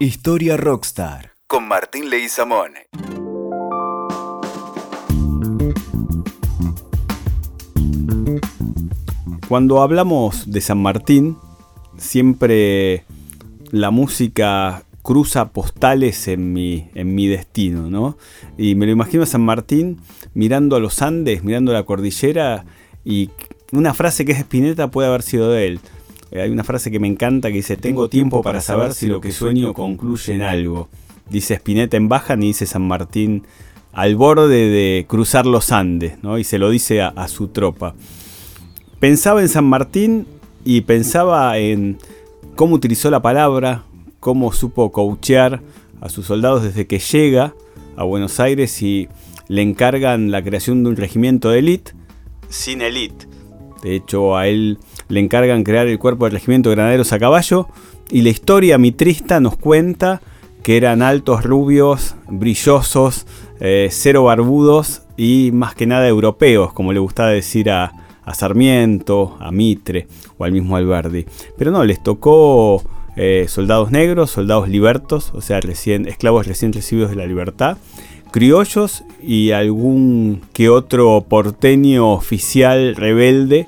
Historia Rockstar con Martín Leguizamón. Cuando hablamos de San Martín, siempre la música cruza postales en mi, en mi destino, ¿no? Y me lo imagino a San Martín mirando a los Andes, mirando la cordillera y una frase que es Spinetta puede haber sido de él. Eh, hay una frase que me encanta que dice, tengo tiempo para saber si lo que sueño concluye en algo. Dice Spinetta en baja y dice San Martín al borde de cruzar los Andes, ¿no? Y se lo dice a, su tropa. Pensaba en San Martín y pensaba en cómo utilizó la palabra, cómo supo coachear a sus soldados desde que llega a Buenos Aires y le encargan la creación de un regimiento de élite sin élite. De hecho, a él le encargan crear el cuerpo del regimiento de granaderos a caballo y la historia mitrista nos cuenta que eran altos, rubios, brillosos, eh, cero barbudos y más que nada europeos, como le gustaba decir a, a Sarmiento, a Mitre o al mismo Alberdi. Pero no, les tocó eh, soldados negros, soldados libertos, o sea, esclavos recién recibidos de la libertad, criollos y algún que otro porteño oficial rebelde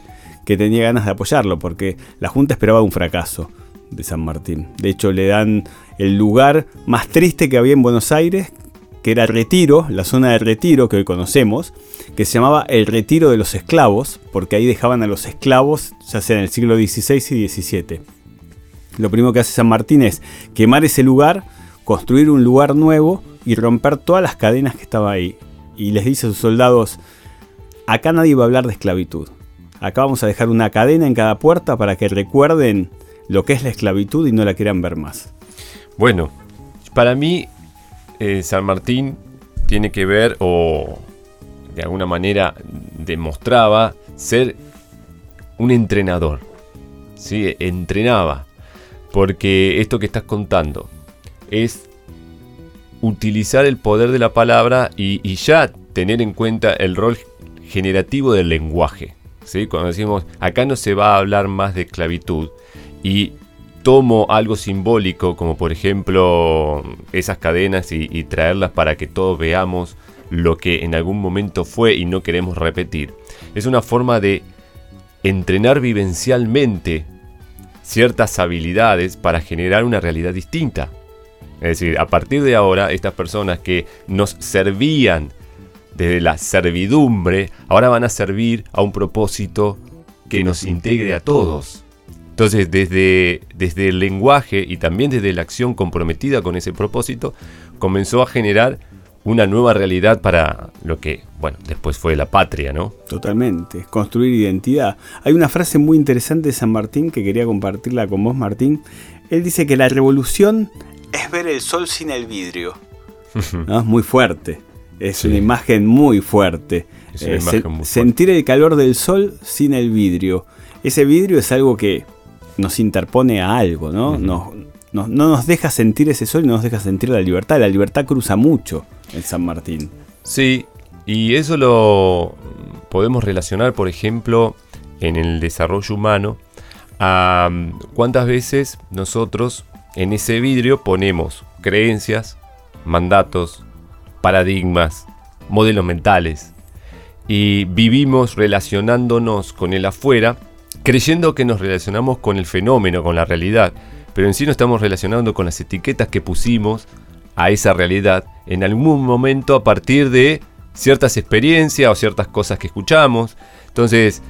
que tenía ganas de apoyarlo, porque la Junta esperaba un fracaso de San Martín. De hecho, le dan el lugar más triste que había en Buenos Aires, que era Retiro, la zona de Retiro que hoy conocemos, que se llamaba el Retiro de los Esclavos, porque ahí dejaban a los esclavos, ya sea en el siglo XVI y XVII. Lo primero que hace San Martín es quemar ese lugar, construir un lugar nuevo y romper todas las cadenas que estaba ahí. Y les dice a sus soldados, acá nadie va a hablar de esclavitud. Acá vamos a dejar una cadena en cada puerta para que recuerden lo que es la esclavitud y no la quieran ver más. Bueno, para mí eh, San Martín tiene que ver o de alguna manera demostraba ser un entrenador. ¿sí? Entrenaba. Porque esto que estás contando es utilizar el poder de la palabra y, y ya tener en cuenta el rol generativo del lenguaje. ¿Sí? Cuando decimos, acá no se va a hablar más de esclavitud y tomo algo simbólico, como por ejemplo esas cadenas y, y, traerlas para que todos veamos lo que en algún momento fue y no queremos repetir. Es una forma de entrenar vivencialmente ciertas habilidades para generar una realidad distinta. Es decir, a partir de ahora, estas personas que nos servían desde la servidumbre, ahora van a servir a un propósito que nos integre a todos. Entonces, desde, desde el lenguaje y también desde la acción comprometida con ese propósito, comenzó a generar una nueva realidad para lo que, bueno, después fue la patria, ¿no? Totalmente, construir identidad. Hay una frase muy interesante de San Martín que quería compartirla con vos, Martín. Él dice que la revolución es ver el sol sin el vidrio. ¿no? Es muy fuerte. Es sí. una imagen muy fuerte. Es una eh, imagen muy fuerte. Sentir el calor del sol sin el vidrio. Ese vidrio es algo que nos interpone a algo, ¿no? Uh -huh. nos, nos, no nos deja sentir ese sol no nos deja sentir la libertad. La libertad cruza mucho en San Martín. Sí, y eso lo podemos relacionar, por ejemplo, en el desarrollo humano, a cuántas veces nosotros en ese vidrio ponemos creencias, mandatos, paradigmas, modelos mentales, y vivimos relacionándonos con el afuera, creyendo que nos relacionamos con el fenómeno, con la realidad, pero en sí no estamos relacionando con las etiquetas que pusimos a esa realidad en algún momento a partir de ciertas experiencias o ciertas cosas que escuchamos. Entonces,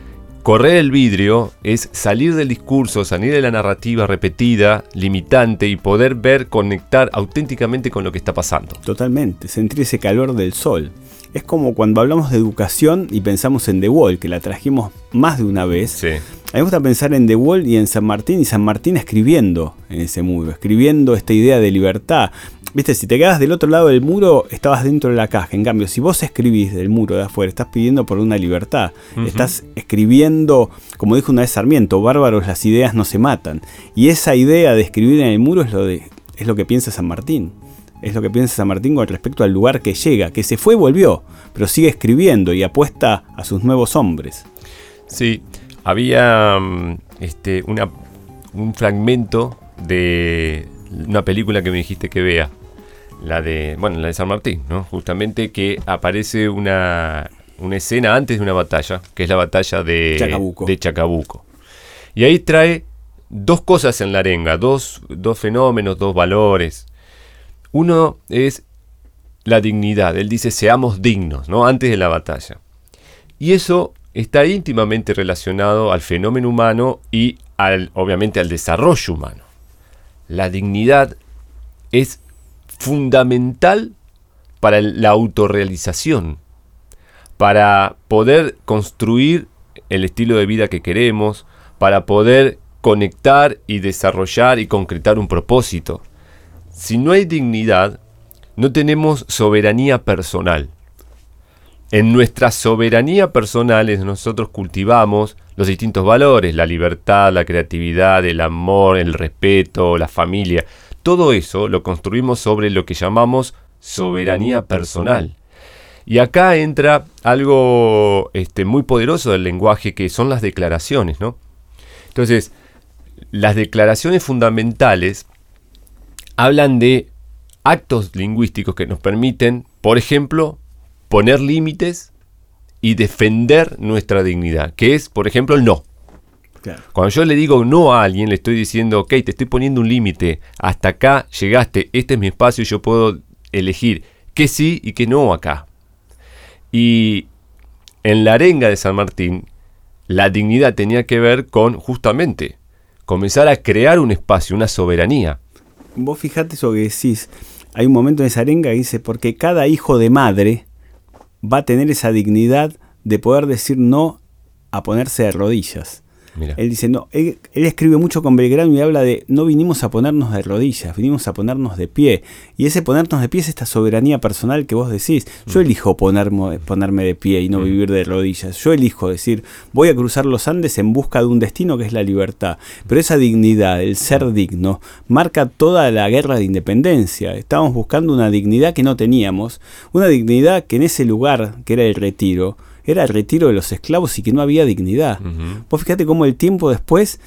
correr el vidrio es salir del discurso, salir de la narrativa repetida, limitante y poder ver, conectar auténticamente con lo que está pasando. Totalmente, sentir ese calor del sol. Es como cuando hablamos de educación y pensamos en The Wall, que la trajimos más de una vez. Sí. A mí me gusta pensar en The Wall y en San Martín, y San Martín escribiendo en ese muro, escribiendo esta idea de libertad. Viste, si te quedas del otro lado del muro, estabas dentro de la caja. En cambio, si vos escribís del muro de afuera, estás pidiendo por una libertad. Uh -huh. Estás escribiendo, como dijo una vez Sarmiento, bárbaros, las ideas no se matan. Y esa idea de escribir en el muro es lo, de, es lo que piensa San Martín. Es lo que piensa San Martín con respecto al lugar que llega, que se fue y volvió, pero sigue escribiendo y apuesta a sus nuevos hombres. Sí, había este, una, un fragmento de una película que me dijiste que vea. La de, bueno, la de San Martín, ¿no? Justamente que aparece una, una escena antes de una batalla, que es la batalla de Chacabuco. de Chacabuco. Y ahí trae dos cosas en la arenga, dos, dos fenómenos, dos valores. Uno es la dignidad. Él dice, seamos dignos, ¿no? Antes de la batalla. Y eso está íntimamente relacionado al fenómeno humano y al, obviamente al desarrollo humano. La dignidad es fundamental para la autorrealización, para poder construir el estilo de vida que queremos, para poder conectar y desarrollar y concretar un propósito. Si no hay dignidad, no tenemos soberanía personal. En nuestra soberanía personal nosotros cultivamos los distintos valores, la libertad, la creatividad, el amor, el respeto, la familia. Todo eso lo construimos sobre lo que llamamos soberanía personal. Y acá entra algo este, muy poderoso del lenguaje que son las declaraciones, ¿no? Entonces, las declaraciones fundamentales hablan de actos lingüísticos que nos permiten, por ejemplo, poner límites y defender nuestra dignidad, que es, por ejemplo, el no. Claro. Cuando yo le digo no a alguien, le estoy diciendo, ok, te estoy poniendo un límite, hasta acá llegaste, este es mi espacio y yo puedo elegir que sí y que no acá. Y en la arenga de San Martín, la dignidad tenía que ver con justamente comenzar a crear un espacio, una soberanía. Vos fijate eso que decís. Hay un momento en esa arenga que dice, porque cada hijo de madre va a tener esa dignidad de poder decir no a ponerse de rodillas. Mira. Él dice, no, él, él, escribe mucho con Belgrano y habla de no vinimos a ponernos de rodillas, vinimos a ponernos de pie. Y ese ponernos de pie es esta soberanía personal que vos decís. Yo Mm. elijo ponerme, ponerme de pie y no vivir de rodillas. Yo elijo decir, voy a cruzar los Andes en busca de un destino que es la libertad. Pero esa dignidad, el ser digno, marca toda la guerra de independencia. Estábamos buscando una dignidad que no teníamos, una dignidad que en ese lugar, que era el retiro, era el retiro de los esclavos y que no había dignidad. Ujú. Vos fíjate cómo el tiempo después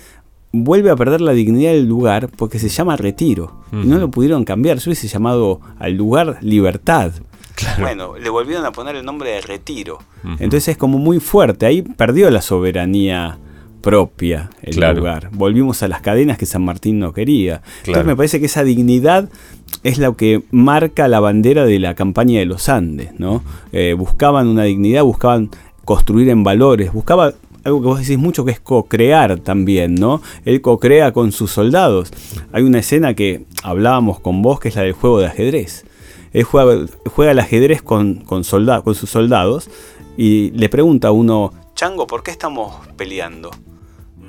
vuelve a perder la dignidad del lugar porque se llama retiro. Y no lo pudieron cambiar. Yo hubiese llamado al lugar libertad. Claro. Bueno, le volvieron a poner el nombre de retiro. Entonces es como muy fuerte. Ahí perdió la soberanía propia el Claro. lugar. Volvimos a las cadenas que San Martín no quería. Claro. Entonces me parece que esa dignidad es lo que marca la bandera de la campaña de los Andes, ¿no? Eh, buscaban una dignidad, buscaban construir en valores, buscaba algo que vos decís mucho que es co-crear también, ¿no? Él co-crea con sus soldados. Hay una escena que hablábamos con vos que es la del juego de ajedrez. Él juega, juega el ajedrez con, con, solda- con sus soldados y le pregunta a uno, Chango, ¿por qué estamos peleando?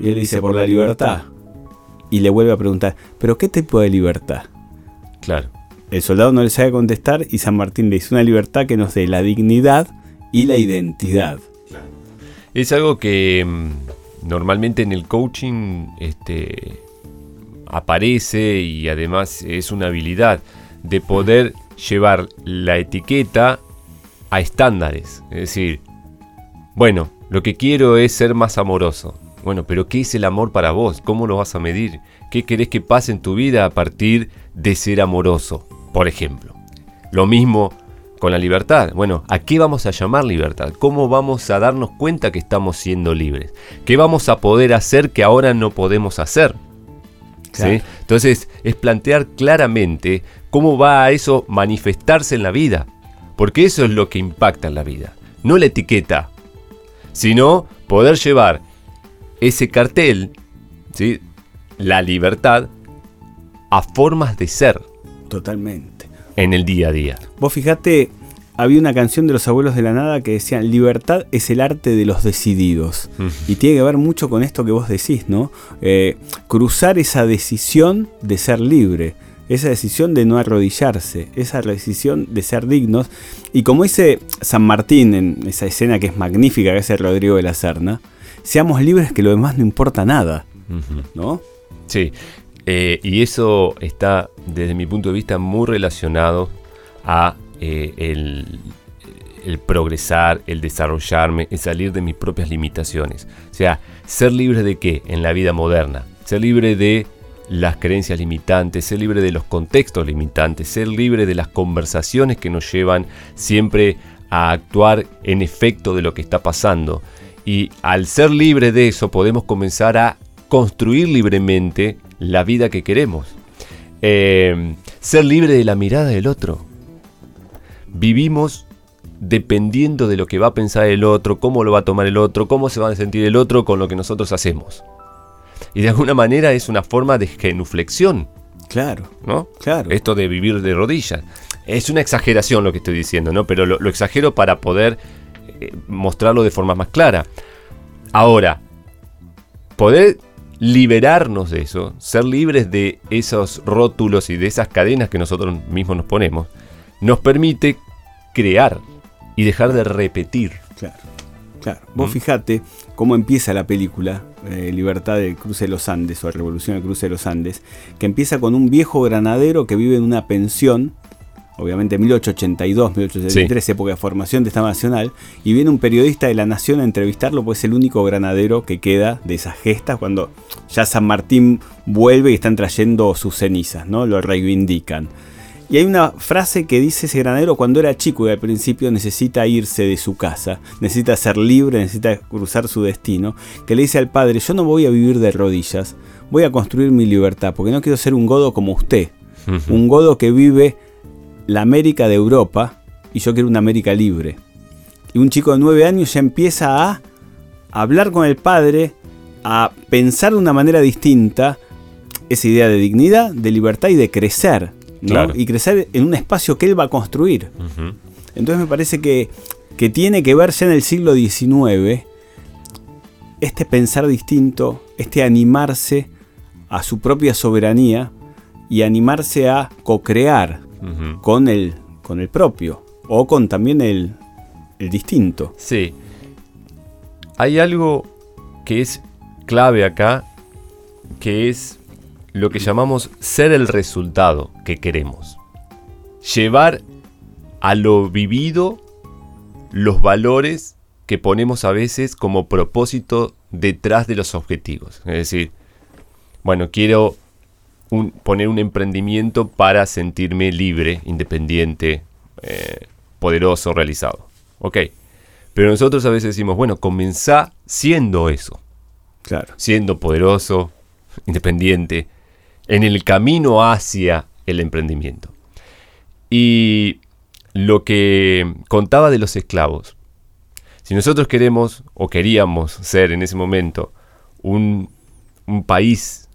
Y él dice, por la libertad. Y le vuelve a preguntar, ¿pero qué tipo de libertad? Claro. El soldado no le sabe contestar y San Martín le dice una libertad que nos dé la dignidad y la identidad. Es algo que mm, normalmente en el coaching este, aparece y además es una habilidad de poder llevar la etiqueta a estándares. Es decir, bueno, lo que quiero es ser más amoroso. Bueno, pero ¿qué es el amor para vos? ¿Cómo lo vas a medir? ¿Qué querés que pase en tu vida a partir de ser amoroso? Por ejemplo. Lo mismo con la libertad. Bueno, ¿a qué vamos a llamar libertad? ¿Cómo vamos a darnos cuenta que estamos siendo libres? ¿Qué vamos a poder hacer que ahora no podemos hacer? ¿Sí? Entonces, es plantear claramente cómo va a eso manifestarse en la vida. Porque eso es lo que impacta en la vida. No la etiqueta, sino poder llevar ese cartel, ¿sí? la libertad, a formas de ser Totalmente. en el día a día. Vos fijate, había una canción de los abuelos de la nada que decía, libertad es el arte de los decididos. Y tiene que ver mucho con esto que vos decís, ¿no? Eh, cruzar esa decisión de ser libre, esa decisión de no arrodillarse, esa decisión de ser dignos. Y como dice San Martín en esa escena que es magnífica que hace Rodrigo de la Serna, seamos libres que lo demás no importa nada. ¿no? Sí, eh, y eso está desde mi punto de vista muy relacionado a eh, el, el progresar, el desarrollarme, el salir de mis propias limitaciones. O sea, ser libre de qué en la vida moderna? Ser libre de las creencias limitantes, ser libre de los contextos limitantes, ser libre de las conversaciones que nos llevan siempre a actuar en efecto de lo que está pasando. Y al ser libre de eso podemos comenzar a construir libremente la vida que queremos. Eh, ser libre de la mirada del otro. Vivimos dependiendo de lo que va a pensar el otro, cómo lo va a tomar el otro, cómo se va a sentir el otro con lo que nosotros hacemos. Y de alguna manera es una forma de genuflexión. Claro. ¿No? Claro. Esto de vivir de rodillas. Es una exageración lo que estoy diciendo, ¿no? Pero lo, exagero para poder mostrarlo de forma más clara. Ahora, poder liberarnos de eso, ser libres de esos rótulos y de esas cadenas que nosotros mismos nos ponemos, nos permite crear y dejar de repetir. Claro, claro. Vos fijate cómo empieza la película, eh, Libertad del Cruce de los Andes o Revolución del Cruce de los Andes, que empieza con un viejo granadero que vive en una pensión obviamente 1882, 1883, época de formación de Estado Nacional, y viene un periodista de La Nación a entrevistarlo, pues es el único granadero que queda de esas gestas cuando ya San Martín vuelve y están trayendo sus cenizas, ¿no? Lo reivindican. Y hay una frase que dice ese granadero cuando era chico y al principio necesita irse de su casa, necesita ser libre, necesita cruzar su destino, que le dice al padre, yo no voy a vivir de rodillas, voy a construir mi libertad, porque no quiero ser un godo como usted, un godo que vive la América de Europa y yo quiero una América libre. Y un chico de nueve años ya empieza a hablar con el padre, a pensar de una manera distinta esa idea de dignidad, de libertad y de crecer. Y crecer en un espacio que él va a construir. Entonces me parece que, que tiene que ver ya en el siglo XIX este pensar distinto, este animarse a su propia soberanía y animarse a co-crear con, el, con el propio o con también el, el distinto. Sí. Hay algo que es clave acá, que es lo que llamamos ser el resultado que queremos. Llevar a lo vivido los valores que ponemos a veces como propósito detrás de los objetivos. Es decir, bueno, quiero poner un emprendimiento para sentirme libre, independiente, eh, poderoso, realizado. Ok. Pero nosotros a veces decimos, bueno, comenzá siendo eso. Claro. Siendo poderoso, independiente, en el camino hacia el emprendimiento. Y lo que contaba de los esclavos. Si nosotros queremos o queríamos ser en ese momento un, un país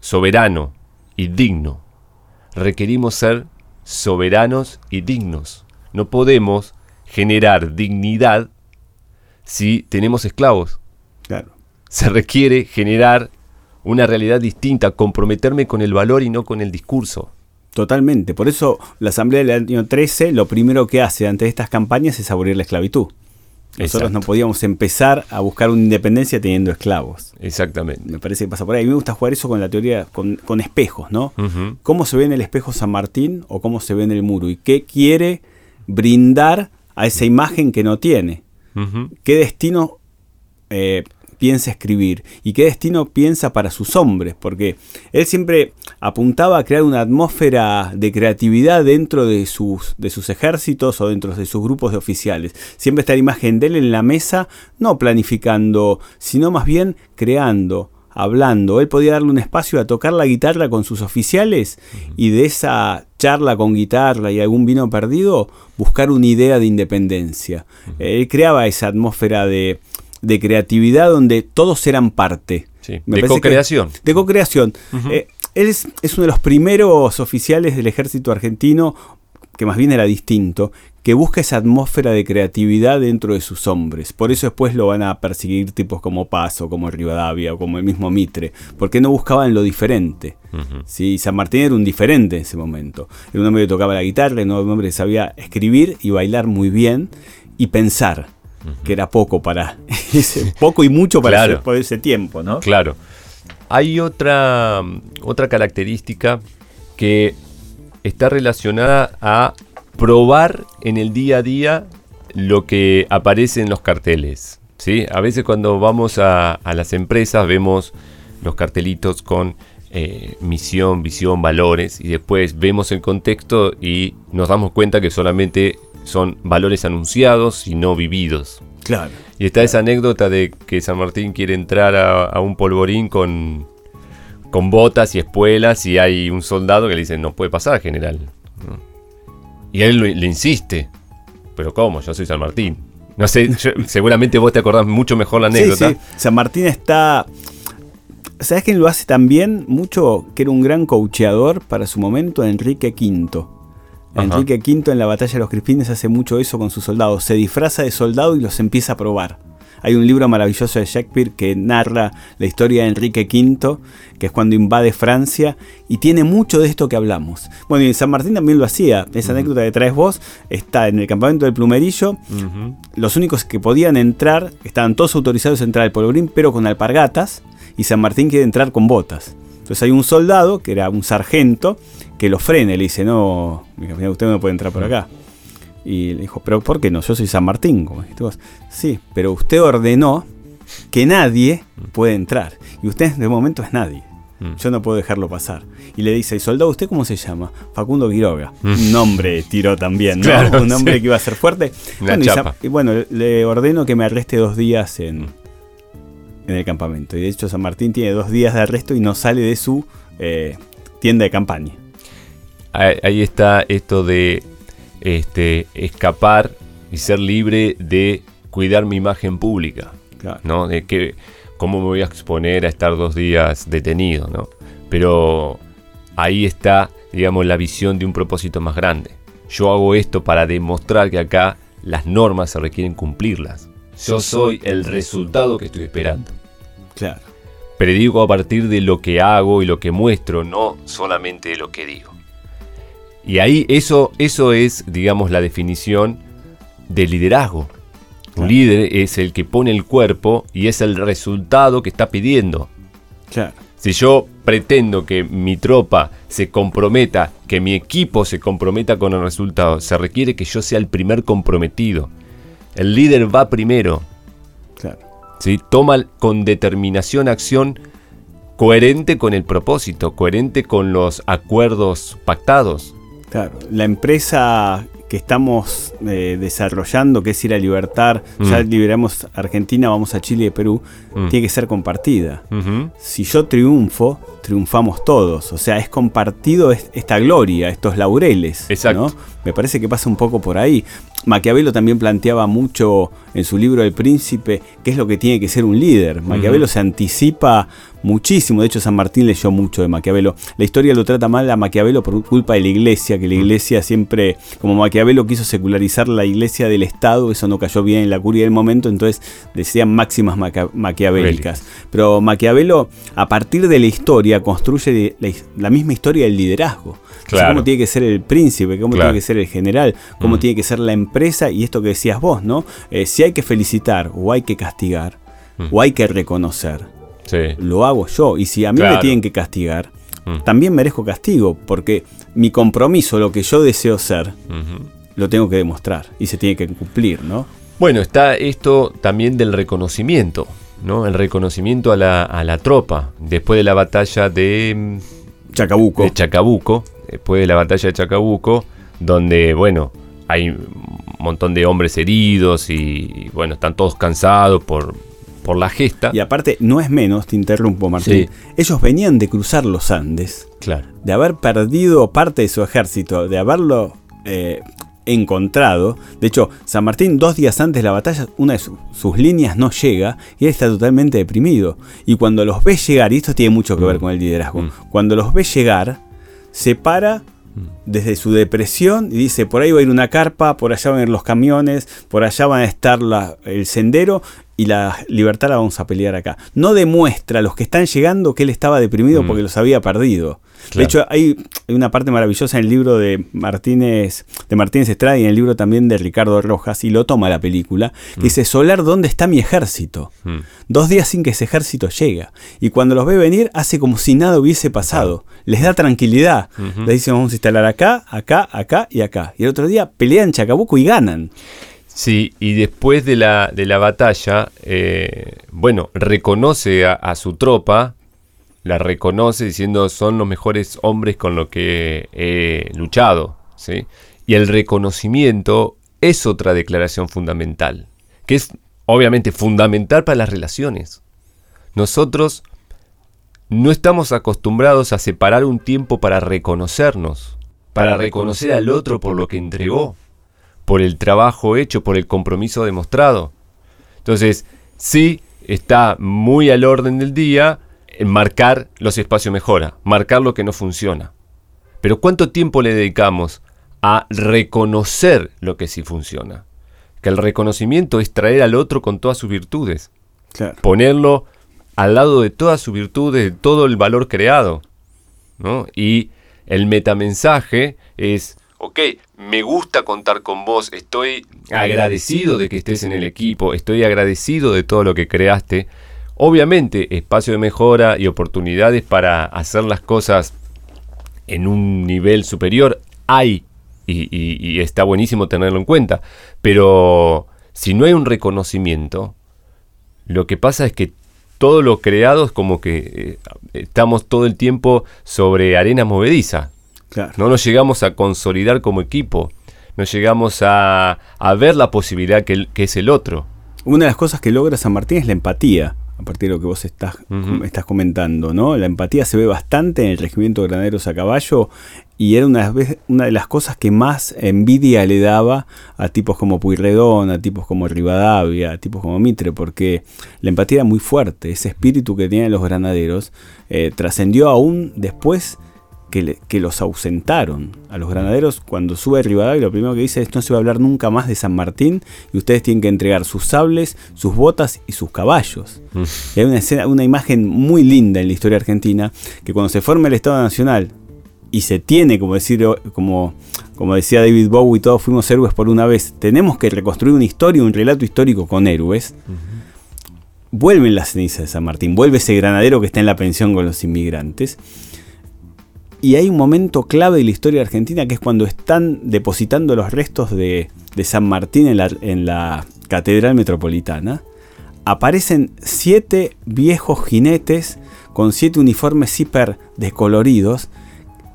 soberano y digno. Requerimos ser soberanos y dignos. No podemos generar dignidad si tenemos esclavos. Claro. Se requiere generar una realidad distinta, comprometerme con el valor y no con el discurso. Totalmente. Por eso la Asamblea del año 13 lo primero que hace ante estas campañas es abolir la esclavitud. Nosotros no podíamos empezar a buscar una independencia teniendo esclavos. Exactamente. Me parece que pasa por ahí. A mí me gusta jugar eso con la teoría, con, espejos, ¿no? ¿Cómo se ve en el espejo San Martín o cómo se ve en el muro? ¿Y qué quiere brindar a esa imagen que no tiene? ¿Qué destino eh, piensa escribir y qué destino piensa para sus hombres, porque él siempre apuntaba a crear una atmósfera de creatividad dentro de sus, de sus ejércitos o dentro de sus grupos de oficiales. Siempre está la imagen de él en la mesa, no planificando, sino más bien creando, hablando. Él podía darle un espacio a tocar la guitarra con sus oficiales y de esa charla con guitarra y algún vino perdido, buscar una idea de independencia. Él creaba esa atmósfera de, de creatividad donde todos eran parte. de co-creación. De co-creación. Eh, él es, uno de los primeros oficiales del ejército argentino, que más bien era distinto, que busca esa atmósfera de creatividad dentro de sus hombres. Por eso después lo van a perseguir tipos como Paso, como Rivadavia o como el mismo Mitre, porque no buscaban lo diferente. San Martín era un diferente en ese momento. Era un hombre que tocaba la guitarra, era un hombre que sabía escribir y bailar muy bien y pensar que era poco para ese, poco y mucho para ese, tiempo, ¿no? Claro. Hay otra, otra característica que está relacionada a probar en el día a día lo que aparece en los carteles. ¿sí? A veces cuando vamos a, las empresas vemos los cartelitos con eh, misión, visión, valores, y después vemos el contexto y nos damos cuenta que solamente son valores anunciados y no vividos. Claro. Y está esa anécdota de que San Martín quiere entrar a, un polvorín con, con botas y espuelas y hay un soldado que le dice, no puede pasar, general. Y él le insiste, pero ¿cómo? Yo soy San Martín. No sé, seguramente vos te acordás mucho mejor la anécdota. Sí, sí. San Martín está... ¿Sabes quién lo hace también? Mucho, que era un gran coacheador para su momento, Enrique V. Enrique V en la batalla de los Crispines hace mucho eso con sus soldados. Se disfraza de soldado y los empieza a probar. Hay un libro maravilloso de Shakespeare que narra la historia de Enrique V, que es cuando invade Francia, y tiene mucho de esto que hablamos. Bueno, y San Martín también lo hacía. Esa anécdota que traes vos está en el campamento del Plumerillo. Los únicos que podían entrar, estaban todos autorizados a entrar al polvorín, pero con alpargatas, y San Martín quiere entrar con botas. Entonces hay un soldado, que era un sargento, que lo frena y le dice, no, usted no puede entrar por acá. Y le dijo, pero ¿por qué no? Yo soy San Martín, como dijiste vos. Sí, pero usted ordenó que nadie puede entrar. Y usted de momento es nadie. Mm. Yo no puedo dejarlo pasar. Y le dice, ¿y soldado usted cómo se llama? Facundo Quiroga. Mm. Un nombre tiró también, ¿no? un nombre que iba a ser fuerte. y, bueno, le ordeno que me arreste dos días en, en el campamento. Y de hecho San Martín tiene dos días de arresto y no sale de su eh, tienda de campaña. Ahí está esto de este, escapar y ser libre de cuidar mi imagen pública. ¿no? De que, cómo me voy a exponer a estar dos días detenido, ¿no? Pero ahí está, digamos, la visión de un propósito más grande. Yo hago esto para demostrar que acá las normas se requieren cumplirlas. Yo soy el resultado que estoy esperando. Claro. Predigo a partir de lo que hago y lo que muestro, no solamente de lo que digo. Y ahí eso, eso es, digamos, la definición de liderazgo. Un líder es el que pone el cuerpo y es el resultado que está pidiendo. Claro. Si yo pretendo que mi tropa se comprometa, que mi equipo se comprometa con el resultado, se requiere que yo sea el primer comprometido. El líder va primero. Claro. ¿sí? Toma con determinación acción coherente con el propósito, coherente con los acuerdos pactados. Claro, la empresa que estamos eh, desarrollando, que es ir a libertar, ya mm. liberamos Argentina, vamos a Chile y Perú, mm. tiene que ser compartida. Si yo triunfo, triunfamos todos. O sea, es compartido esta gloria, estos laureles. Exacto. Me parece que pasa un poco por ahí. Maquiavelo también planteaba mucho en su libro El Príncipe qué es lo que tiene que ser un líder. Maquiavelo se anticipa muchísimo, de hecho San Martín leyó mucho de Maquiavelo. La historia lo trata mal a Maquiavelo por culpa de la iglesia, que la iglesia siempre, como Maquiavelo quiso secularizar la iglesia del Estado, eso no cayó bien en la curia del momento, entonces decían máximas maquiavélicas. Pero Maquiavelo, a partir de la historia, construye la misma historia del liderazgo. Cómo tiene que ser el príncipe, cómo tiene que ser el general, cómo tiene que ser la empresa y esto que decías vos, ¿no? Eh, si hay que felicitar o hay que castigar mm. o hay que reconocer, lo hago yo. Y si a mí me tienen que castigar, mm. también merezco castigo, porque mi compromiso, lo que yo deseo ser, lo tengo que demostrar y se tiene que cumplir, ¿no? Bueno, está esto también del reconocimiento, ¿no? El reconocimiento a la, a la tropa después de la batalla de Chacabuco. De Chacabuco, después de la batalla de Chacabuco, donde, bueno, hay montón de hombres heridos y, bueno, están todos cansados por, por la gesta. Y aparte, no es menos, te interrumpo, Martín. Ellos venían de cruzar los Andes, claro. de haber perdido parte de su ejército, de haberlo eh, encontrado. De hecho, San Martín, dos días antes de la batalla, una de sus líneas no llega y él está totalmente deprimido. Y cuando los ve llegar, y esto tiene mucho que ver mm. con el liderazgo, mm. cuando los ve llegar, se para. Desde su depresión y dice, por ahí va a ir una carpa, por allá van a ir los camiones, por allá van a estar el sendero y la libertad la vamos a pelear acá. No demuestra a los que están llegando que él estaba deprimido porque los había perdido. De hecho, hay, una parte maravillosa en el libro de Martínez, de Martínez Estrada y en el libro también de Ricardo Rojas, y lo toma la película, mm. dice, Solar, ¿dónde está mi ejército? Mm. Dos días sin que ese ejército llega. Y cuando los ve venir, hace como si nada hubiese pasado. Les da tranquilidad. Les dice, vamos a instalar acá, acá, acá y acá. Y el otro día pelean Chacabuco y ganan. Sí, y después de la, de la batalla, eh, bueno, reconoce a, su tropa la reconoce diciendo son los mejores hombres con los que he luchado. ¿sí? Y el reconocimiento es otra declaración fundamental, que es obviamente fundamental para las relaciones. Nosotros no estamos acostumbrados a separar un tiempo para reconocernos, para reconocer al otro por lo que entregó, por el trabajo hecho, por el compromiso demostrado. Entonces, sí está muy al orden del día marcar los espacios mejora, marcar lo que no funciona. Pero ¿cuánto tiempo le dedicamos a reconocer lo que sí funciona? Que el reconocimiento es traer al otro con todas sus virtudes. Ponerlo al lado de todas sus virtudes, de todo el valor creado. Y el metamensaje es, ok, me gusta contar con vos, estoy agradecido de que estés en el equipo, estoy agradecido de todo lo que creaste. Obviamente, espacio de mejora y oportunidades para hacer las cosas en un nivel superior hay y, está buenísimo tenerlo en cuenta. Pero si no hay un reconocimiento, lo que pasa es que todo lo creado es como que eh, estamos todo el tiempo sobre arena No nos llegamos a consolidar como equipo, no llegamos a, ver la posibilidad que, que es el otro. Una de las cosas que logra San Martín es la empatía a partir de lo que vos estás, estás comentando, ¿no? La empatía se ve bastante en el regimiento de granaderos a caballo y era una, una de las cosas que más envidia le daba a tipos como Puyredón, a tipos como Rivadavia, a tipos como Mitre, porque la empatía era muy fuerte, ese espíritu que tenían los granaderos eh, trascendió aún después que, los ausentaron. A los granaderos, cuando sube Rivadavia, lo primero que dice es no se va a hablar nunca más de San Martín y ustedes tienen que entregar sus sables, sus botas y sus caballos. Y hay una, escena, una imagen muy linda en la historia argentina, que cuando se forma el Estado Nacional y se tiene, como, decir, como, como decía David Bowie, todos fuimos héroes por una vez, tenemos que reconstruir una historia, un relato histórico con héroes. Vuelven las cenizas de San Martín, vuelve ese granadero que está en la pensión con los inmigrantes. Y hay un momento clave de la historia argentina que es cuando están depositando los restos de, San Martín en la, Catedral Metropolitana. Aparecen siete viejos jinetes con siete uniformes hiper descoloridos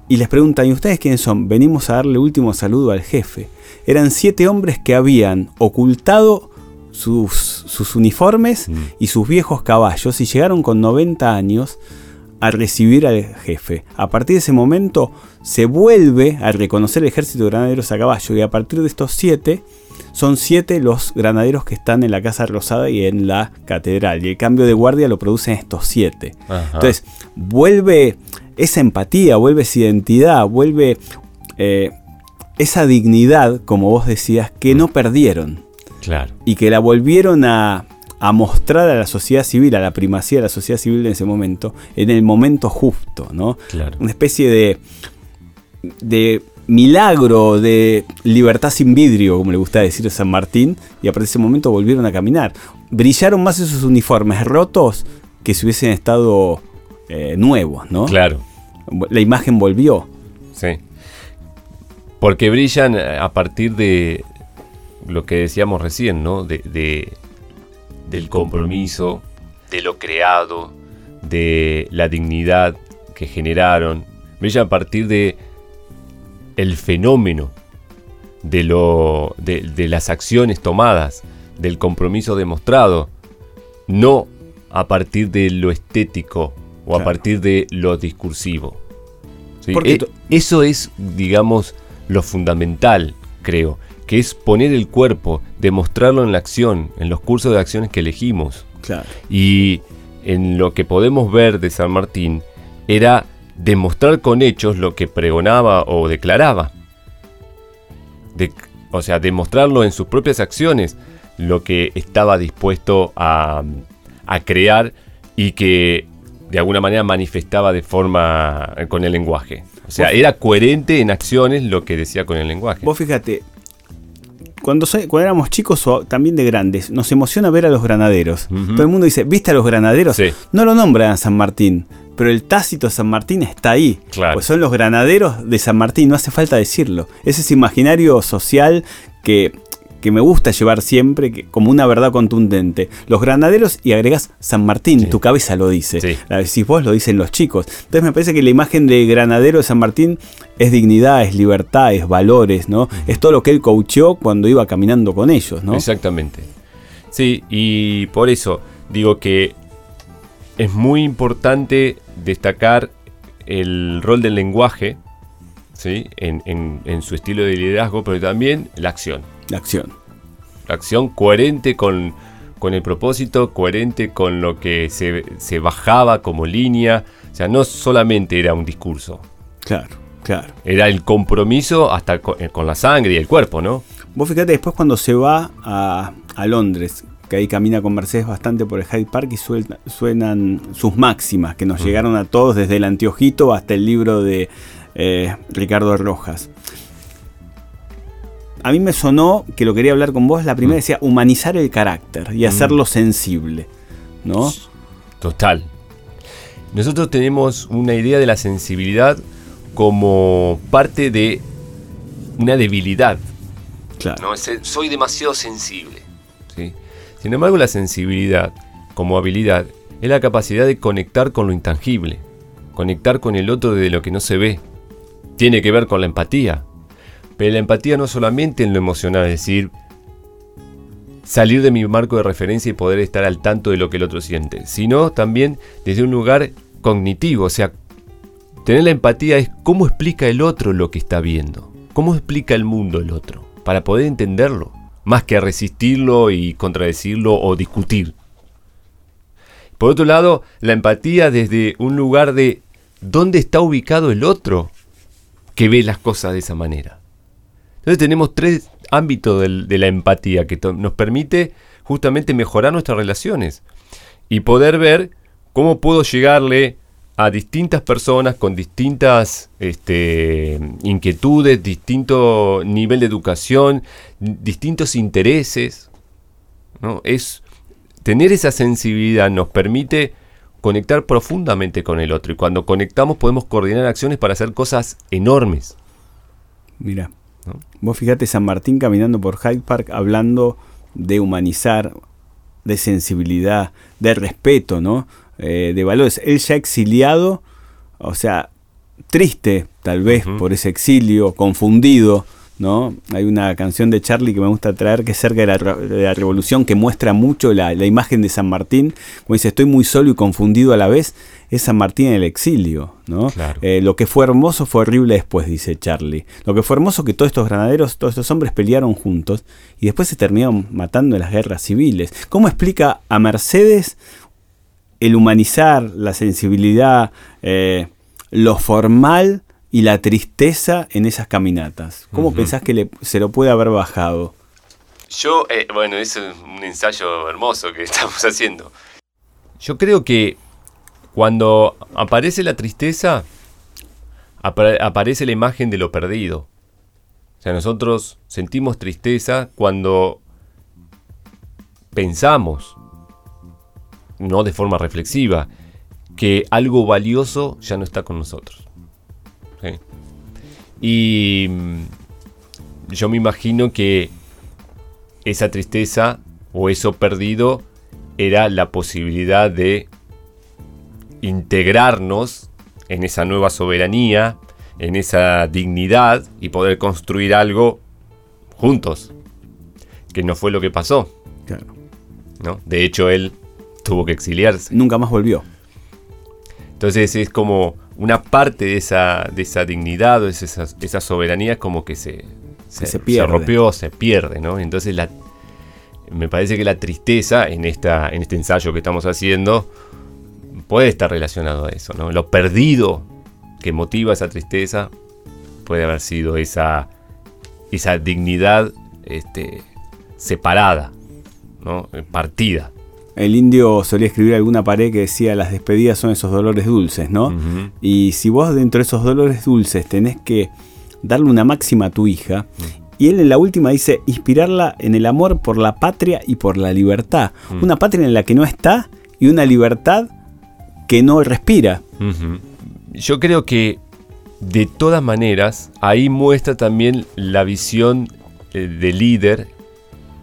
y les preguntan, ¿y ustedes quiénes son? Venimos a darle último saludo al jefe. Eran siete hombres que habían ocultado sus, sus uniformes mm. y sus viejos caballos y llegaron con 90 años a recibir al jefe. A partir de ese momento se vuelve a reconocer el ejército de granaderos a caballo y a partir de estos siete son siete los granaderos que están en la Casa Rosada y en la Catedral. Y el cambio de guardia lo producen estos siete. Entonces, vuelve esa empatía, vuelve esa identidad, vuelve eh, esa dignidad, como vos decías, que no perdieron. Claro. Y que la volvieron a, a mostrar a la sociedad civil, a la primacía de la sociedad civil en ese momento, en el momento justo, ¿no? Una especie de, de milagro de libertad sin vidrio, como le gusta decir a San Martín, y a partir de ese momento volvieron a caminar. Brillaron más esos uniformes rotos que si hubiesen estado eh, nuevos, ¿no? Claro. La imagen volvió. Sí. Porque brillan a partir de lo que decíamos recién, ¿no? de del compromiso, de lo creado, de la dignidad que generaron. Brilla a partir de el fenómeno, de, lo, de, las acciones tomadas, del compromiso demostrado, no a partir de lo estético o a partir de lo discursivo. E, eso es, digamos, lo fundamental, creo que es poner el cuerpo, demostrarlo en la acción, en los cursos de acciones que elegimos. Y en lo que podemos ver de San Martín era demostrar con hechos lo que pregonaba o declaraba. o sea, demostrarlo en sus propias acciones, lo que estaba dispuesto a, crear y que de alguna manera manifestaba de forma con el lenguaje. O sea, era coherente en acciones lo que decía con el lenguaje. Vos fíjate, cuando, cuando éramos chicos o también de grandes, nos emociona ver a los granaderos. Todo el mundo dice, ¿viste a los granaderos? No lo nombran a San Martín, pero el tácito San Martín está ahí. Pues son los granaderos de San Martín, no hace falta decirlo. Es ese imaginario social que, que me gusta llevar siempre que, como una verdad contundente. Los granaderos y agregás San Martín, tu cabeza lo dice. Sí. Si vos lo dicen los chicos. Entonces me parece que la imagen de granadero de San Martín es dignidad, es libertad, es valores, ¿no? Es todo lo que él coacheó cuando iba caminando con ellos, ¿no? Exactamente. Sí, y por eso digo que es muy importante destacar el rol del lenguaje ¿sí? en, en- en su estilo de liderazgo, pero también la acción. La acción. La acción coherente con, con el propósito, coherente con lo que se, se bajaba como línea. O sea, no solamente era un discurso, Claro, claro. era el compromiso hasta con, con la sangre y el cuerpo, ¿no? Vos fíjate después cuando se va a, a Londres, que ahí camina con Mercedes bastante por el Hyde Park y suelta- suenan sus máximas, que nos llegaron a todos desde el anteojito hasta el libro de eh, Ricardo Rojas. A mí me sonó que lo quería hablar con vos, la primera Mm. decía humanizar el carácter y hacerlo sensible, ¿no? Total. Nosotros tenemos una idea de la sensibilidad como parte de una debilidad. Claro. No, soy demasiado sensible. ¿sí? Sin embargo, la sensibilidad como habilidad es la capacidad de conectar con lo intangible, conectar con el otro de lo que no se ve. Tiene que ver con la empatía. Pero la empatía no solamente en lo emocional, es decir, salir de mi marco de referencia y poder estar al tanto de lo que el otro siente, sino también desde un lugar cognitivo, o sea, tener la empatía es cómo explica el otro lo que está viendo, cómo explica el mundo el otro, para poder entenderlo, más que resistirlo y contradecirlo o discutir. Por otro lado, la empatía desde un lugar de dónde está ubicado el otro que ve las cosas de esa manera. Entonces tenemos tres ámbitos de la empatía que nos permite justamente mejorar nuestras relaciones y poder ver cómo puedo llegarle a distintas personas con distintas este, inquietudes, distinto nivel de educación, distintos intereses. Es, tener esa sensibilidad nos permite conectar profundamente con el otro y cuando conectamos podemos coordinar acciones para hacer cosas enormes. Mira, ¿No? vos fíjate San Martín caminando por Hyde Park hablando de humanizar, de sensibilidad, de respeto, ¿no? Eh, de valores. Él ya exiliado, o sea, triste tal vez por ese exilio, confundido, ¿no? Hay una canción de Charlie que me gusta traer que es cerca de la, de la revolución que muestra mucho la, la imagen de San Martín, como dice, estoy muy solo y confundido a la vez, es San Martín en el exilio, ¿no? Claro. Eh, lo que fue hermoso fue horrible después, dice Charlie. Lo que fue hermoso que todos estos granaderos, todos estos hombres pelearon juntos y después se terminaron matando en las guerras civiles. ¿Cómo explica a Mercedes el humanizar, la sensibilidad, eh, lo formal y la tristeza en esas caminatas? ¿Cómo Ujú. pensás que le- se lo puede haber bajado? Yo, eh, bueno, es un ensayo hermoso que estamos haciendo. Yo creo que cuando aparece la tristeza, apa- aparece la imagen de lo perdido. O sea, nosotros sentimos tristeza cuando pensamos, no de forma reflexiva, que algo valioso ya no está con nosotros. Y mm, yo me imagino que esa tristeza o eso perdido era la posibilidad de integrarnos en esa nueva soberanía, en esa dignidad y poder construir algo juntos, que no fue lo que pasó, Claro. ¿no? De hecho, él tuvo que exiliarse. Nunca más volvió. Entonces es como una parte de esa, de esa dignidad o de esa, esa soberanía como que se, Que se pierde. rompió, se pierde, ¿no? Entonces la, me parece que la tristeza en, esta, en este ensayo que estamos haciendo puede estar relacionado a eso, ¿no? Lo perdido que motiva esa tristeza puede haber sido esa, esa dignidad este, separada, ¿no? Partida. El indio solía escribir alguna pared que decía las despedidas son esos dolores dulces, ¿no? Y si vos dentro de esos dolores dulces tenés que darle una máxima a tu hija, y él en la última dice inspirarla en el amor por la patria y por la libertad. Mm. Una patria en la que no está y una libertad que no respira. Yo creo que de todas maneras ahí muestra también la visión eh, de líder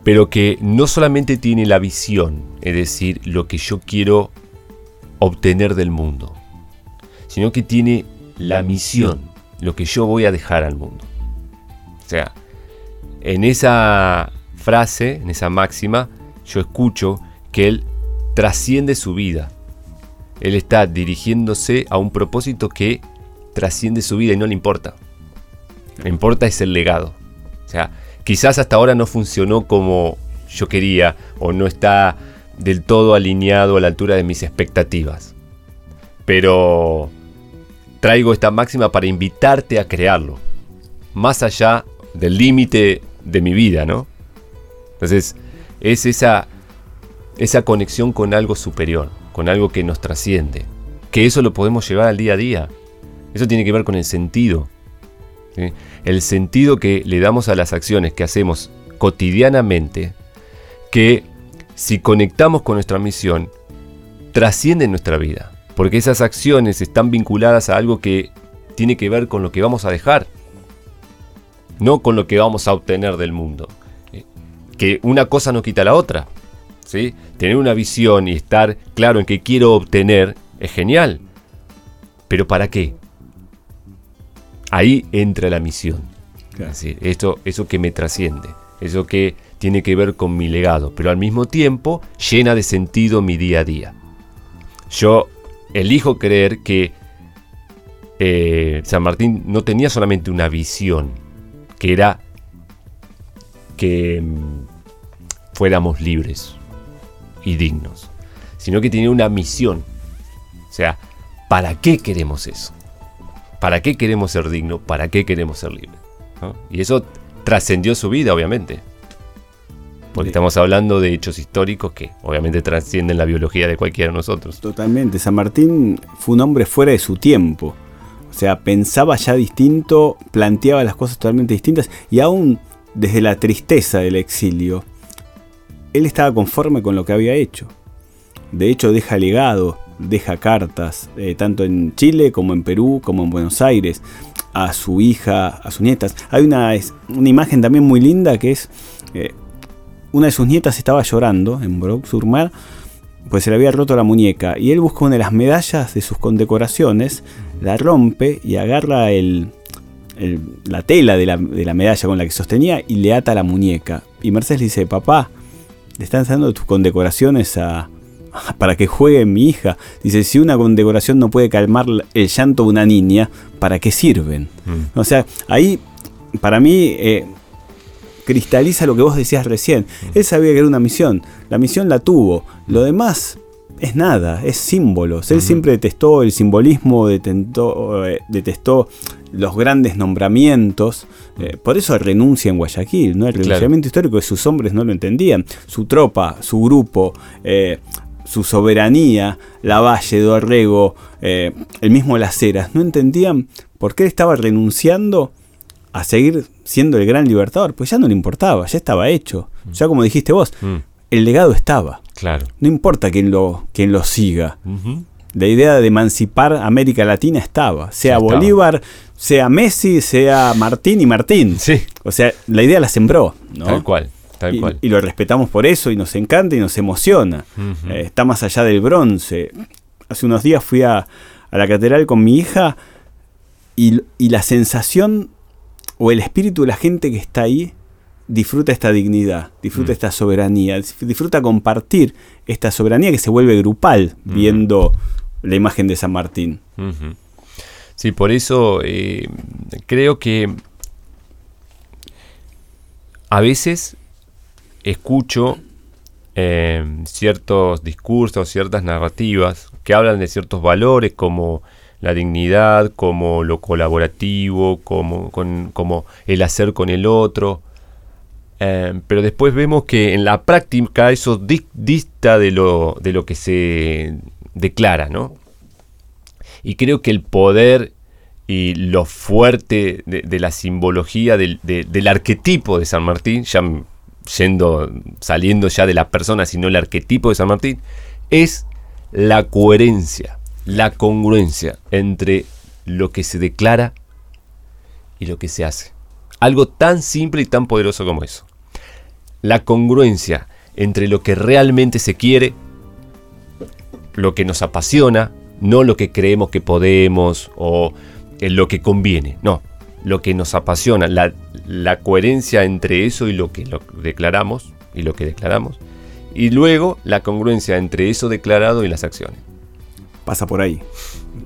pero que no solamente tiene la visión, es decir, lo que yo quiero obtener del mundo, sino que tiene la misión, lo que yo voy a dejar al mundo. O sea, en esa frase, en esa máxima, yo escucho que él trasciende su vida. Él está dirigiéndose a un propósito que trasciende su vida y no le importa. Le importa es el legado. O sea, quizás hasta ahora no funcionó como yo quería o no está del todo alineado a la altura de mis expectativas. Pero traigo esta máxima para invitarte a crearlo, más allá del límite de mi vida, ¿no? Entonces, es esa, esa conexión con algo superior, con algo que nos trasciende, que eso lo podemos llevar al día a día. Eso tiene que ver con el sentido. El sentido que le damos a las acciones que hacemos cotidianamente, que si conectamos con nuestra misión, trascienden nuestra vida. Porque esas acciones están vinculadas a algo que tiene que ver con lo que vamos a dejar, no con lo que vamos a obtener del mundo. Que una cosa no quita la otra. ¿Sí? Tener una visión y estar claro en qué quiero obtener es genial. Pero ¿para qué? Ahí entra la misión. Es decir, esto, eso que me trasciende, eso que tiene que ver con mi legado, pero al mismo tiempo llena de sentido mi día a día. Yo elijo creer que eh, San Martín no tenía solamente una visión, que era que mm, fuéramos libres y dignos, sino que tenía una misión. O sea, ¿para qué queremos eso? ¿Para qué queremos ser dignos? ¿Para qué queremos ser libres? Y eso trascendió su vida, obviamente. Porque estamos hablando de hechos históricos que obviamente trascienden la biología de cualquiera de nosotros. Totalmente. San Martín fue un hombre fuera de su tiempo. O sea, pensaba ya distinto, planteaba las cosas totalmente distintas y aún desde la tristeza del exilio, él estaba conforme con lo que había hecho. De hecho, deja legado, deja cartas, eh, tanto en Chile como en Perú, como en Buenos Aires, a su hija, a sus nietas. Hay una, imagen también muy linda que es eh, una de sus nietas estaba llorando en Broc sur Mar, pues se le había roto la muñeca. Y él busca una de las medallas de sus condecoraciones, la rompe y agarra la tela de la, medalla con la que sostenía y le ata la muñeca. Y Mercedes le dice, papá, le están dando tus condecoraciones a, para que juegue mi hija. Dice, si una condecoración no puede calmar el llanto de una niña, ¿para qué sirven? Mm. O sea, ahí, para mí, eh, cristaliza lo que vos decías recién. Él sabía que era una misión, la misión la tuvo, lo demás es nada, es símbolos. Él siempre detestó el simbolismo, detentó, eh, detestó los grandes nombramientos. Eh, por eso renuncia en Guayaquil, ¿no? El renunciamiento histórico de sus hombres no lo entendían. Su tropa, su grupo, eh, su soberanía, la Valle, Dorrego, el mismo Las Heras, no entendían por qué él estaba renunciando a seguir siendo el gran libertador, pues ya no le importaba, ya estaba hecho. Mm. Ya como dijiste vos, mm. el legado estaba. Claro. No importa quién lo, quién lo siga. La idea de emancipar América Latina estaba. Sea Bolívar, sea Messi, sea Martín y Martín. Sí. O sea, la idea la sembró. Tal cual. Tal y, cual. y lo respetamos por eso y nos encanta y nos emociona. Eh, está más allá del bronce. Hace unos días fui a, a la catedral con mi hija y, y la sensación o el espíritu de la gente que está ahí disfruta esta dignidad, disfruta mm. esta soberanía, disfruta compartir esta soberanía que se vuelve grupal viendo la imagen de San Martín. Sí, por eso eh, creo que a veces escucho eh, ciertos discursos, ciertas narrativas que hablan de ciertos valores como la dignidad, como lo colaborativo, como, como el hacer con el otro. Eh, pero después vemos que en la práctica eso dista de lo, de lo que se declara, ¿no? Y creo que el poder y lo fuerte de, la simbología del, arquetipo de San Martín, ya yendo, saliendo ya de la persona, sino el arquetipo de San Martín, es la coherencia la congruencia entre lo que se declara y lo que se hace. Algo tan simple y tan poderoso como eso. la congruencia entre lo que realmente se quiere, lo que nos apasiona, no lo que creemos que podemos o lo que conviene, no, lo que nos apasiona, la, la coherencia entre eso y lo que lo declaramos y lo que declaramos, y luego la congruencia entre eso declarado y las acciones. Pasa por ahí.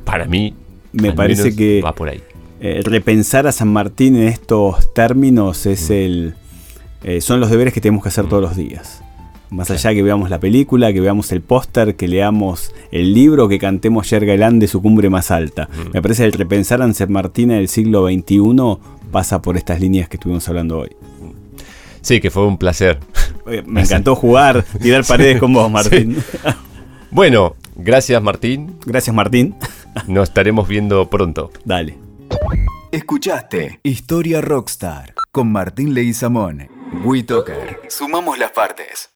Para mí, me parece que va por ahí. Eh, repensar a San Martín en estos términos es mm. el, eh, son los deberes que tenemos que hacer todos los días. Más allá que veamos la película, que veamos el póster, que leamos el libro, que cantemos Yergaelán de su cumbre más alta. Mm. Me parece que el repensar a San Martín en el siglo XXI pasa por estas líneas que estuvimos hablando hoy. Sí, que fue un placer. Me encantó jugar, tirar paredes con vos, Martín. Bueno, gracias Martín. Gracias Martín. Nos estaremos viendo pronto. Dale. Escuchaste Historia Rockstar con Martín Leguizamón. WeToker. Sumamos las partes.